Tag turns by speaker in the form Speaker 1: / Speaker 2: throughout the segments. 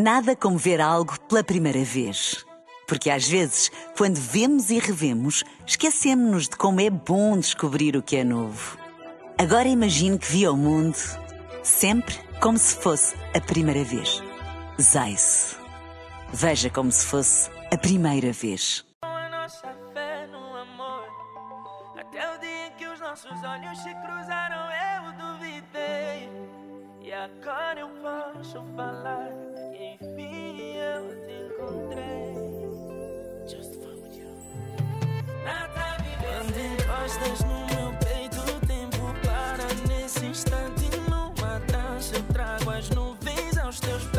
Speaker 1: Nada como ver algo pela primeira vez. Porque às vezes, quando vemos e revemos, esquecemos-nos de como é bom descobrir o que é novo. Agora imagine que viu o mundo sempre como se fosse a primeira vez. Zais. Veja como se fosse a primeira vez.
Speaker 2: A nossa fé no amor, até o dia em que os nossos olhos se cruzaram, eu duvidei. E agora eu posso falar. encostas no meu peito, o tempo para nesse instante. Numa dança eu trago as nuvens aos teus pés.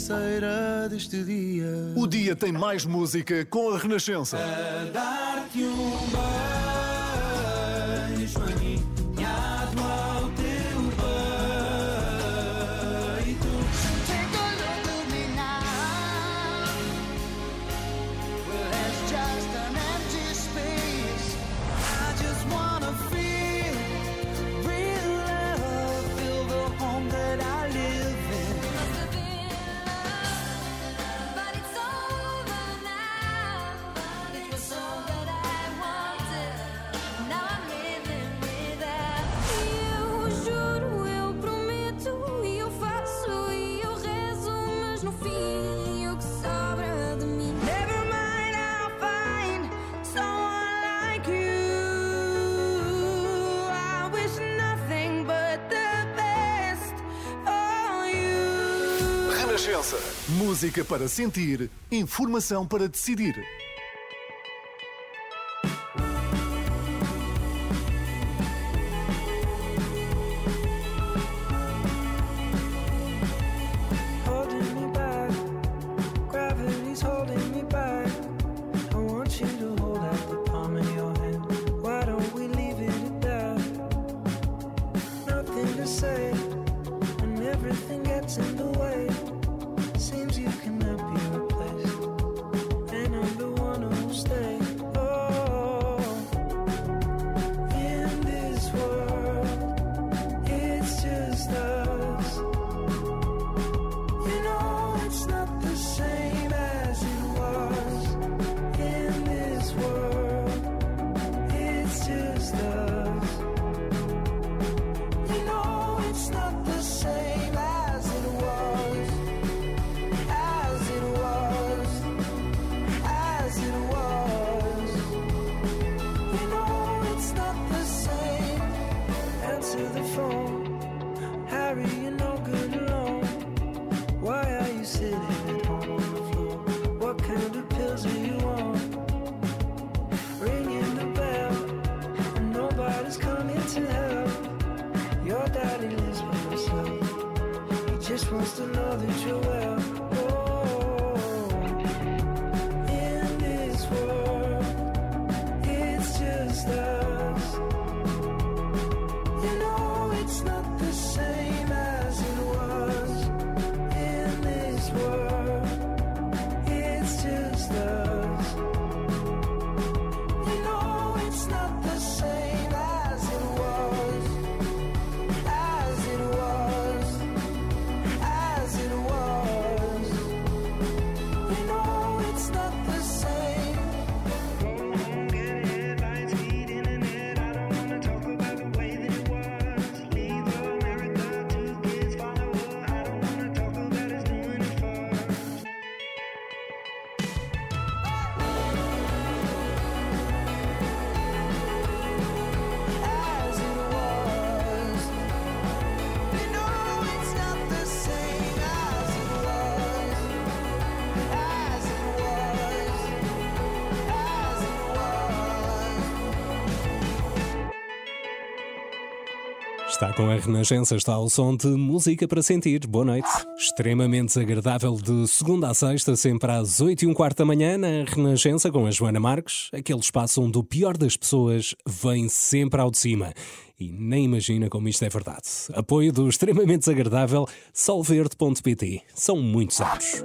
Speaker 3: canseira deste dia.
Speaker 4: O dia tem mais música com a Renascença. Música para sentir, informação para decidir.
Speaker 5: Está com a Renascença, está ao som de música para sentir. Boa noite. Extremamente desagradável de segunda a sexta, sempre às 8 e um quarto da manhã, na Renascença com a Joana Marques. Aquele espaço onde o pior das pessoas vem sempre ao de cima. E nem imagina como isto é verdade. Apoio do extremamente desagradável solverde.pt. São muitos anos.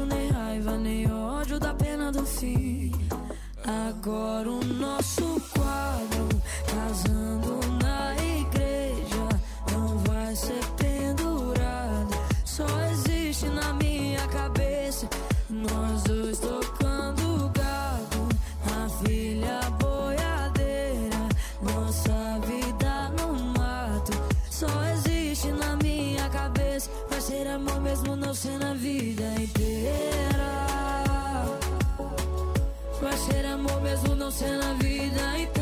Speaker 6: Nem raiva, nem ódio da pena do fim. Agora o nosso quadro, mesmo não sendo a vida inteira. Vai ser amor mesmo não sendo a vida inteira.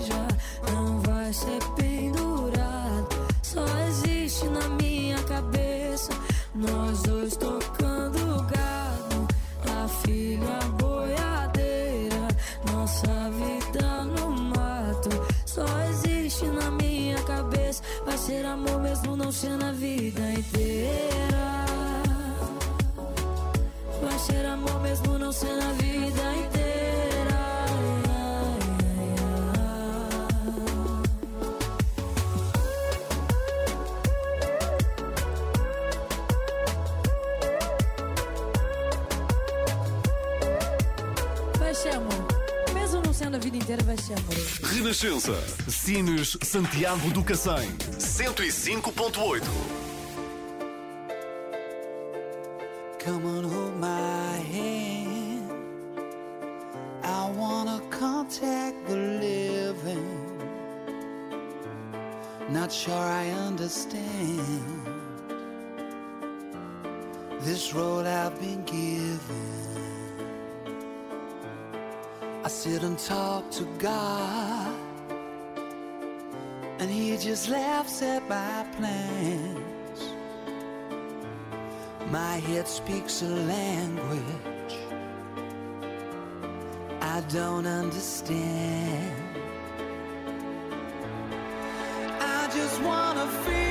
Speaker 6: vai ser pendurado. Só existe na minha cabeça, nós dois tocando gado, a filha boiadeira, nossa vida no mato. Só existe na minha cabeça, vai ser amor mesmo não sendo a vida inteira. Vai ser amor mesmo não sendo a vida inteira. Mesmo não sendo a vida inteira, vai ser amor.
Speaker 4: Renascença. Cines Santiago do Cacém. 105.8.
Speaker 3: Come on, hold my hand. I wanna contact the living. Not sure I understand this road I've been given. I sit and talk to God, and He just laughs at my plans.
Speaker 7: My head speaks a language I don't understand. I just wanna feel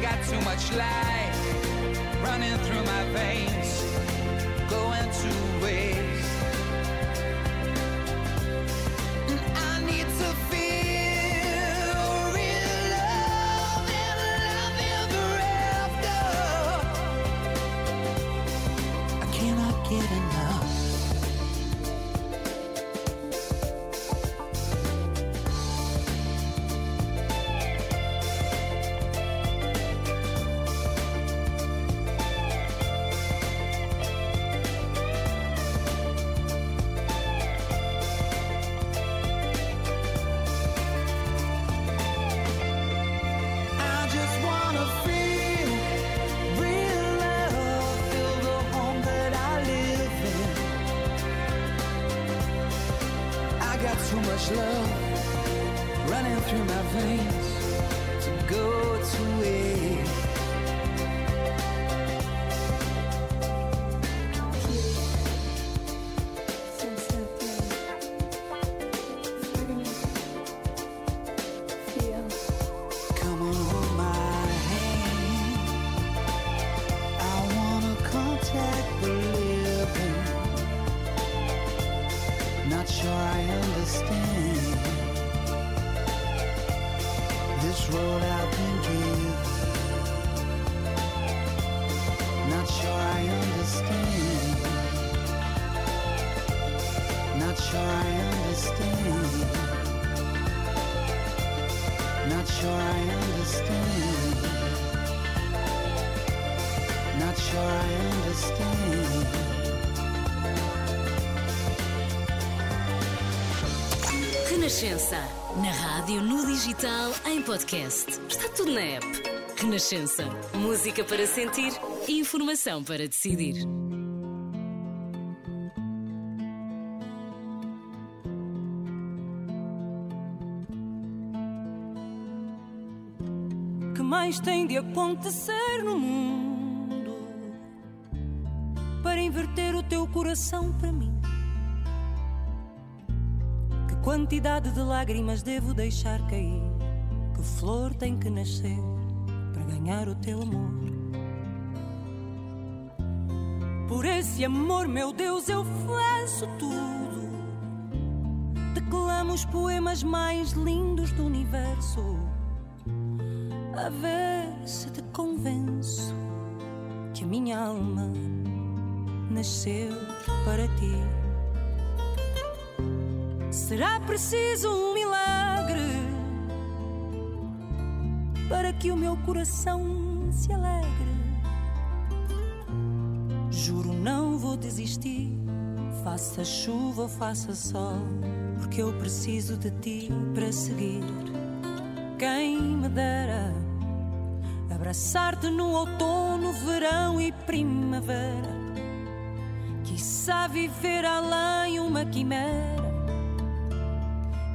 Speaker 7: Got too much life running through my veins, much love running through my veins to go to waste.
Speaker 8: Renascença. Na rádio, no digital, em podcast. Está tudo na app. Renascença. Música para sentir, informação para decidir.
Speaker 9: que mais tem de acontecer no mundo para inverter o teu coração para mim? Quantidade de lágrimas devo deixar cair? Que flor tem que nascer para ganhar o teu amor? Por esse amor, meu Deus, eu faço tudo. Declamo os poemas mais lindos do universo a ver se te convenço que a minha alma nasceu para ti. Será preciso um milagre para que o meu coração se alegre. Juro, não vou desistir, faça chuva ou faça sol, porque eu preciso de ti para seguir. Quem me dera abraçar-te no outono, verão e primavera. Quiçá viver além uma quimera,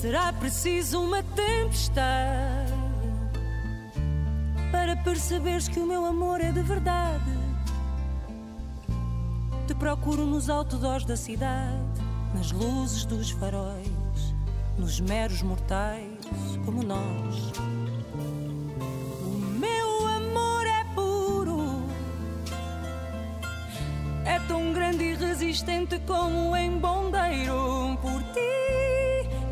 Speaker 9: Será preciso uma tempestade para perceberes que o meu amor é de verdade. Te procuro nos outdoors da cidade, nas luzes dos faróis, nos meros mortais como nós. O meu amor é puro, é tão grande e resistente como um embondeiro. Por ti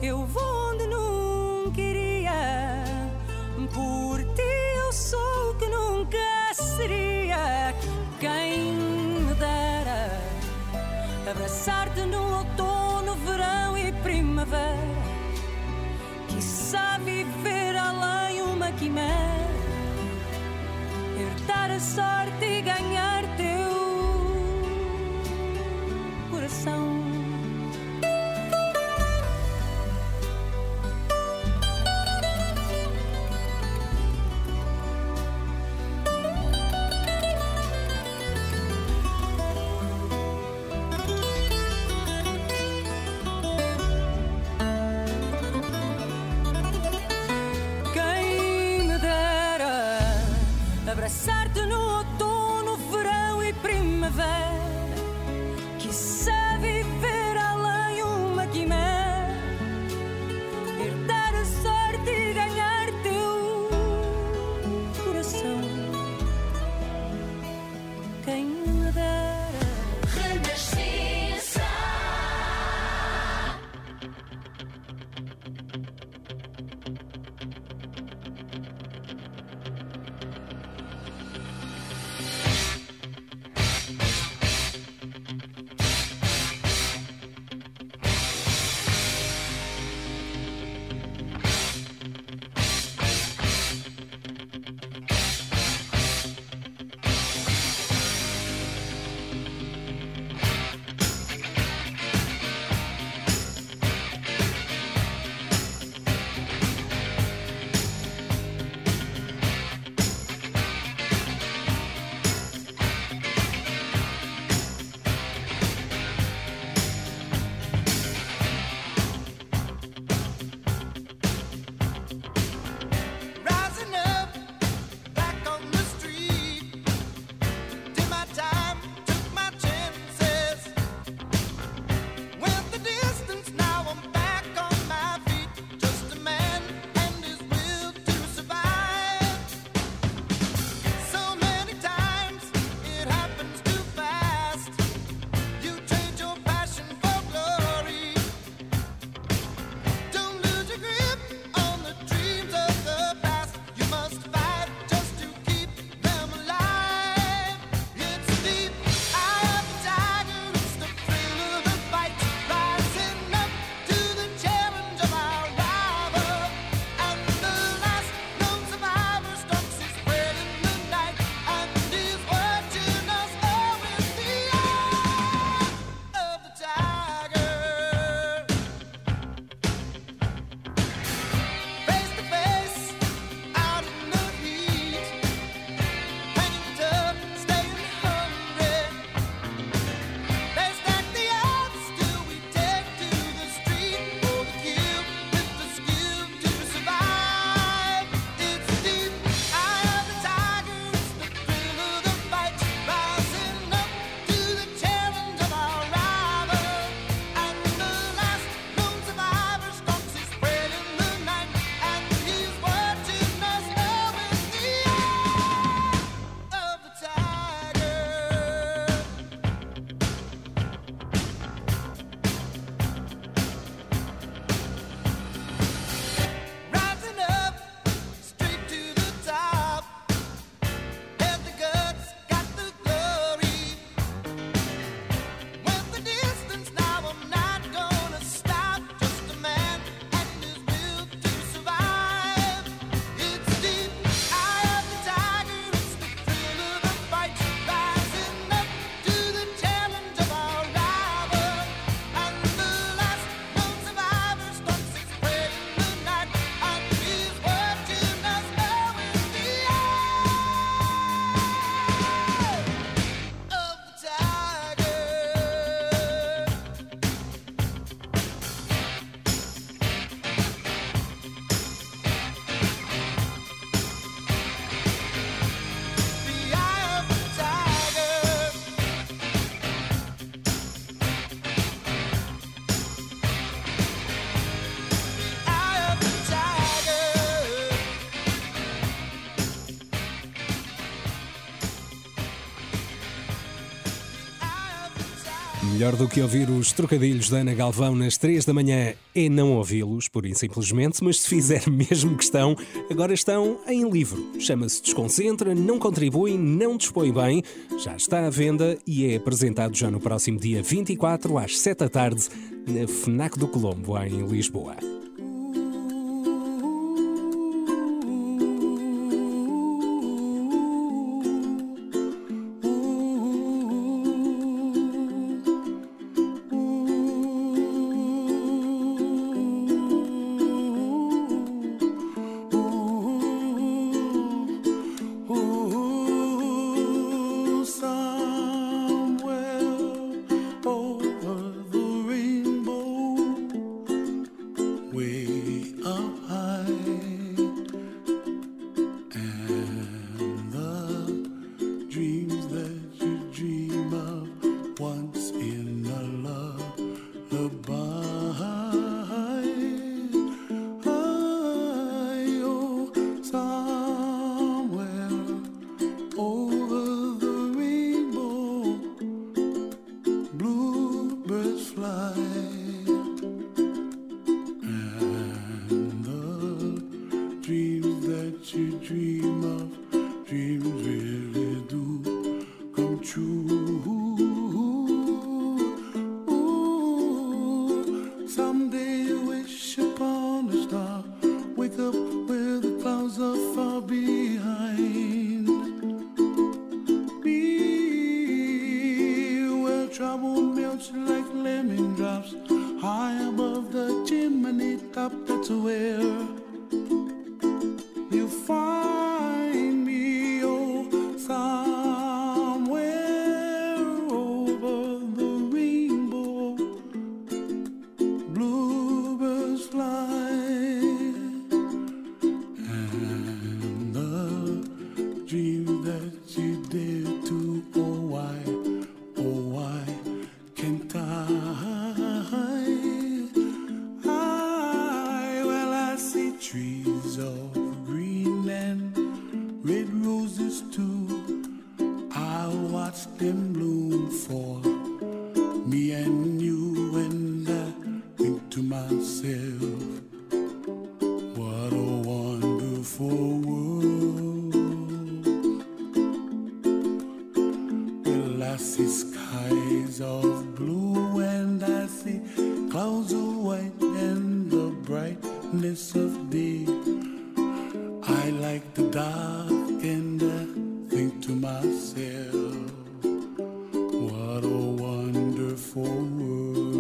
Speaker 9: eu vou onde nunca iria, por ti eu sou o que nunca seria. Quem me dera abraçar-te no outono, verão e primavera. Quiçá viver além uma quimera, herdar a sorte e ganhar teu coração.
Speaker 5: Melhor do que ouvir os trocadilhos da Ana Galvão nas 3 da manhã é não ouvi-los, por simplesmente, mas se fizer mesmo questão, agora estão em livro. Chama-se Desconcentra, não contribui, não dispõe bem, já está à venda e é apresentado já no próximo dia 24 às 7 da tarde na FNAC do Colombo, em Lisboa.
Speaker 3: Star, wake up brightness of day. I like the dark, and I think to myself, what a wonderful world.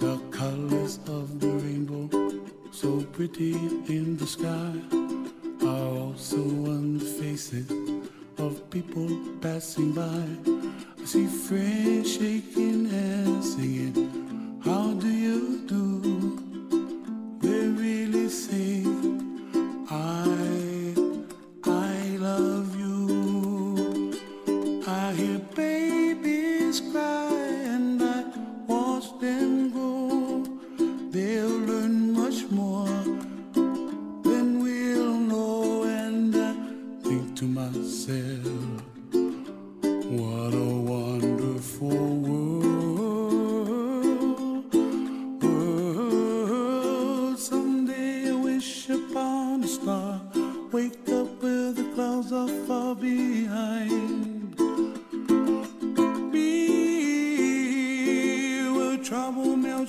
Speaker 3: The colors of the rainbow, so pretty in the sky, are also on the faces of people passing by. I see friends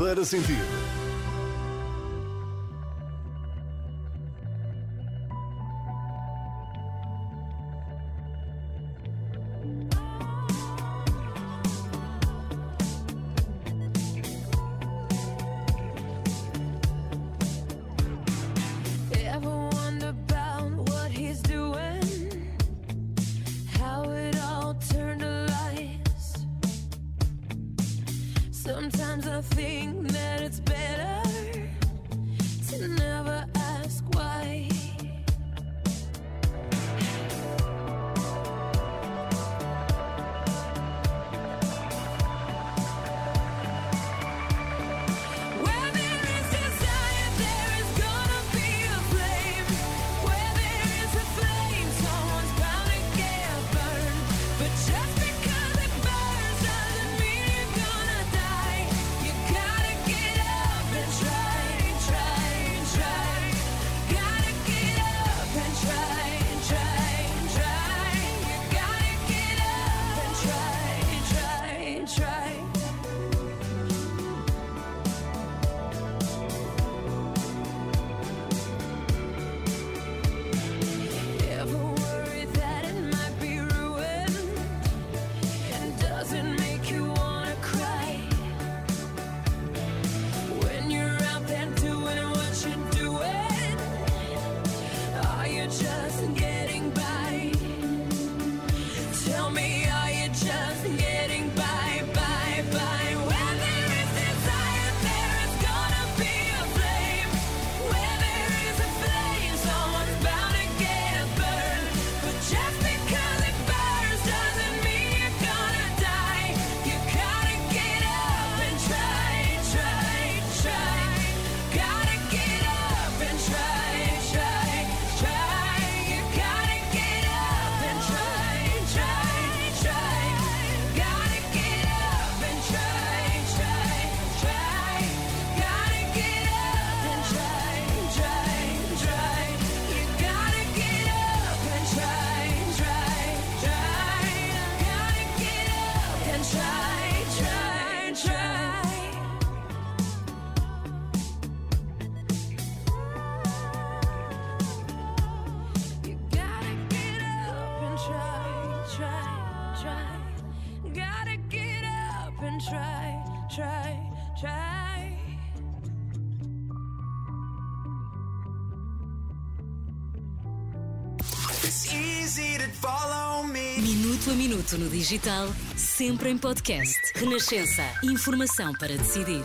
Speaker 4: para sentir.
Speaker 8: Minuto a minuto no digital, sempre em podcast. Renascença. Informação para decidir.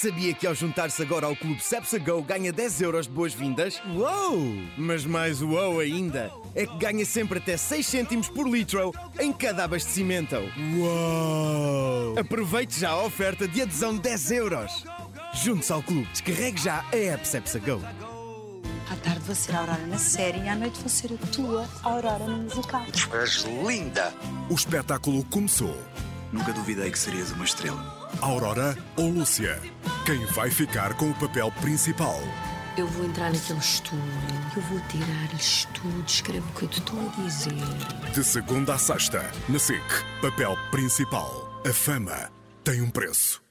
Speaker 10: Sabia que ao juntar-se agora ao clube Cepsa Go ganha 10 euros de boas-vindas? Uou! Mas mais uou ainda é que ganha sempre até 6 cêntimos por litro em cada abastecimento. Uou! Aproveite já a oferta de adesão de 10 euros. Junte-se ao clube, descarregue já a app Cepsa Go.
Speaker 11: À tarde vou ser a Aurora na série e à noite vou ser a tua Aurora no musical.
Speaker 12: És linda!
Speaker 13: O espetáculo começou.
Speaker 12: Nunca duvidei que serias uma estrela.
Speaker 13: Aurora ou Lúcia? Quem vai ficar com o papel principal?
Speaker 14: Eu vou entrar naquele estúdio, eu vou tirar-lhes tudo, escrevo o que eu te estou a dizer.
Speaker 13: De segunda a sexta, na SIC, papel principal. A fama tem um preço.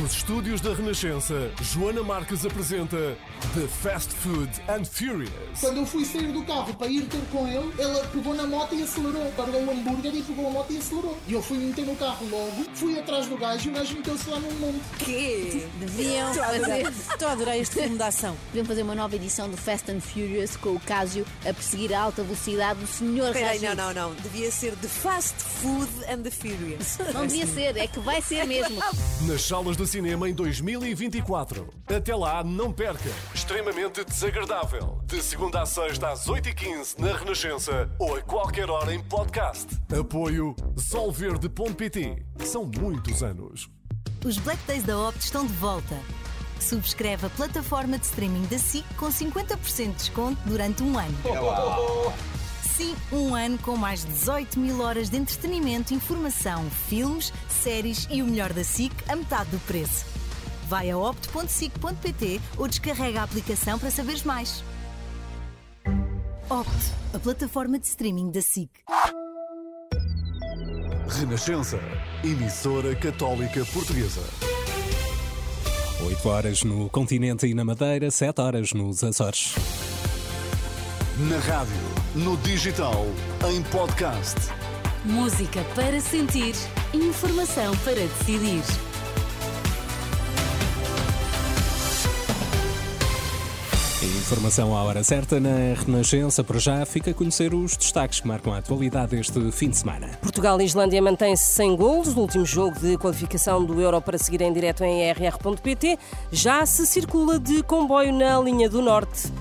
Speaker 4: Dos estúdios da Renascença, Joana Marques apresenta The Fast Food and Furious.
Speaker 15: Quando eu fui sair do carro para ir ter com ele, ele pegou na moto e acelerou. Pegou um hambúrguer e pegou a moto e acelerou. E eu fui meter no carro logo, fui atrás do gajo e o gajo meteu-se lá num monte.
Speaker 16: Quê?
Speaker 17: Deviam fazer. Estou a adorar este filme de ação.
Speaker 16: Deviam fazer uma nova edição do Fast and Furious com o Casio a perseguir a alta velocidade do Senhor
Speaker 17: Peraí, não, não, não. Devia ser The Fast Food and the Furious.
Speaker 16: Não devia ser, é que vai ser mesmo.
Speaker 4: Nas salas de cinema em 2024. Até lá, não perca. Extremamente desagradável. De segunda a sexta às 8h15 na Renascença ou a qualquer hora em podcast. Apoio Solverde.pt. São muitos anos.
Speaker 18: Os Black Days da Optus estão de volta. Subscreve a plataforma de streaming da SIC com 50% de desconto durante um ano. Sim, um ano com mais de 18 mil horas de entretenimento, informação, filmes, séries e o melhor da SIC a metade do preço. Vai a opto.sic.pt ou descarrega a aplicação para saberes mais. Opto, a plataforma de streaming da SIC.
Speaker 4: Renascença. Emissora Católica Portuguesa.
Speaker 5: 8 horas no continente e na Madeira, 7 horas nos Açores.
Speaker 13: Na rádio, no digital, em podcast.
Speaker 8: Música para sentir, informação para decidir.
Speaker 5: Informação à hora certa na Renascença. Por já fica a conhecer os destaques que marcam a atualidade este fim de semana.
Speaker 19: Portugal e Islândia mantêm-se sem golos. No último jogo de qualificação do Euro para seguir em direto em rr.pt, já se circula de comboio na linha do Norte.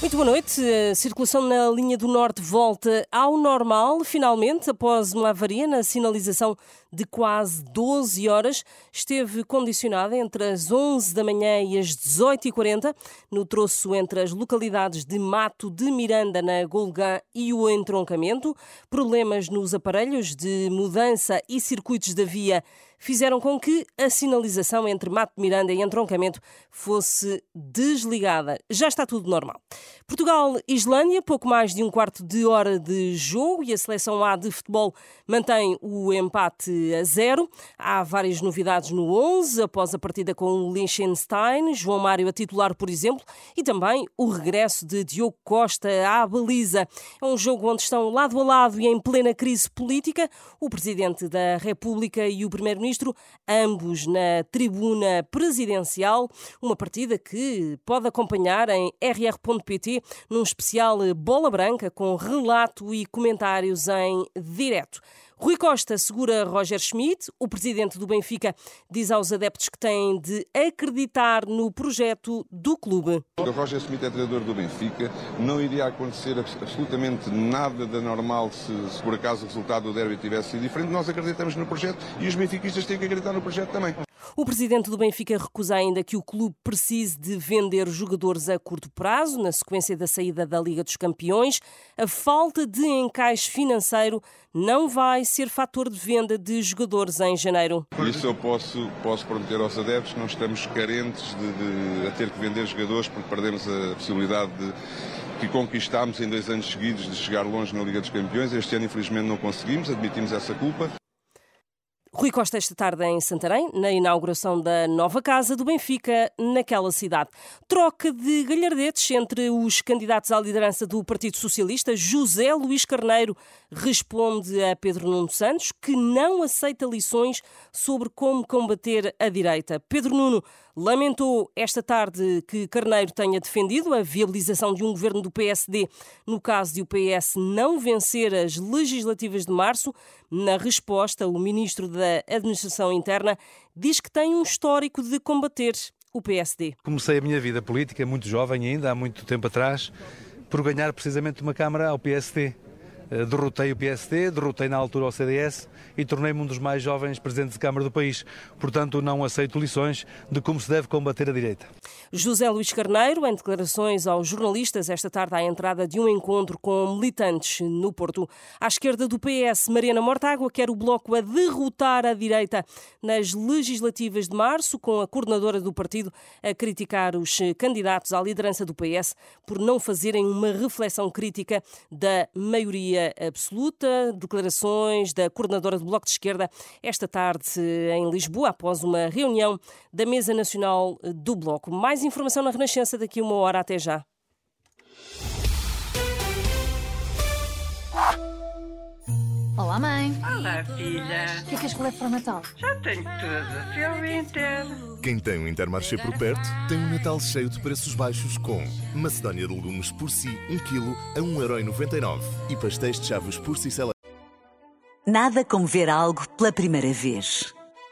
Speaker 19: Muito boa noite. A circulação na linha do Norte volta ao normal, finalmente, após uma avaria na sinalização de quase 12 horas. Esteve condicionada entre as 11 da manhã e as 18h40, no troço entre as localidades de Mato de Miranda, na Golgã, e o entroncamento. Problemas nos aparelhos de mudança e circuitos da via fizeram com que a sinalização entre Mato Miranda e entroncamento fosse desligada. Já está tudo normal. Portugal e Islândia, pouco mais de um quarto de hora de jogo e a seleção A de futebol mantém o empate a zero. Há várias novidades no 11, após a partida com o Liechtenstein, João Mário a titular, por exemplo, e também o regresso de Diogo Costa à baliza. É um jogo onde estão lado a lado e em plena crise política o Presidente da República e o Primeiro-Ministro, ambos na tribuna presidencial. Uma partida que pode acompanhar em rr.pt num especial Bola Branca com relato e comentários em direto. Rui Costa segura Roger Schmidt. O presidente do Benfica diz aos adeptos que têm de acreditar no projeto do clube.
Speaker 20: O Roger Schmidt é treinador do Benfica. Não iria acontecer abs- absolutamente nada de anormal se, se por acaso o resultado do derby tivesse sido diferente. Nós acreditamos no projeto e os benfiquistas têm que acreditar no projeto também.
Speaker 19: O presidente do Benfica recusa ainda que o clube precise de vender jogadores a curto prazo, na sequência da saída da Liga dos Campeões. A falta de encaixe financeiro não vai ser fator de venda de jogadores em janeiro.
Speaker 20: Isso eu posso, posso prometer aos adeptos não estamos carentes de, de- a ter que vender jogadores porque perdemos a possibilidade de que conquistámos em dois anos seguidos de chegar longe na Liga dos Campeões. Este ano, infelizmente, não conseguimos, admitimos essa culpa.
Speaker 19: Rui Costa esta tarde em Santarém, na inauguração da nova casa do Benfica naquela cidade. Troca de galhardetes entre os candidatos à liderança do Partido Socialista. José Luís Carneiro responde a Pedro Nuno Santos que não aceita lições sobre como combater a direita. Pedro Nuno lamentou esta tarde que Carneiro tenha defendido a viabilização de um governo do PSD no caso de o PS não vencer as legislativas de março, Na resposta, o ministro da Administração Interna diz que tem um histórico de combater o PSD.
Speaker 21: Comecei a minha vida política muito jovem ainda, há muito tempo atrás, por ganhar precisamente uma Câmara ao PSD. Eh, Derrotei o PSD, derrotei na altura o CDS e tornei-me um dos mais jovens presidentes de Câmara do país. Portanto, não aceito lições de como se deve combater a direita.
Speaker 19: José Luís Carneiro, em declarações aos jornalistas esta tarde à entrada de um encontro com militantes no Porto. À esquerda do PS, Mariana Mortágua quer o Bloco a derrotar a direita nas legislativas de março, com a coordenadora do partido a criticar os candidatos à liderança do PS por não fazerem uma reflexão crítica da maioria absoluta. Declarações da coordenadora do Bloco de Esquerda esta tarde em Lisboa, após uma reunião da Mesa Nacional do Bloco. Mais informação na Renascença daqui uma hora. Até já.
Speaker 22: Olá, mãe.
Speaker 23: Olá, filha.
Speaker 22: O que é que és que levo para o Natal?
Speaker 23: Já tenho tudo. Seu Inter.
Speaker 24: Quem tem um Intermarché por perto tem um Natal cheio de preços baixos com Macedónia de legumes por si 1 kg a 1,99€ e pastéis de chavos por si.
Speaker 1: Nada como ver algo pela primeira vez.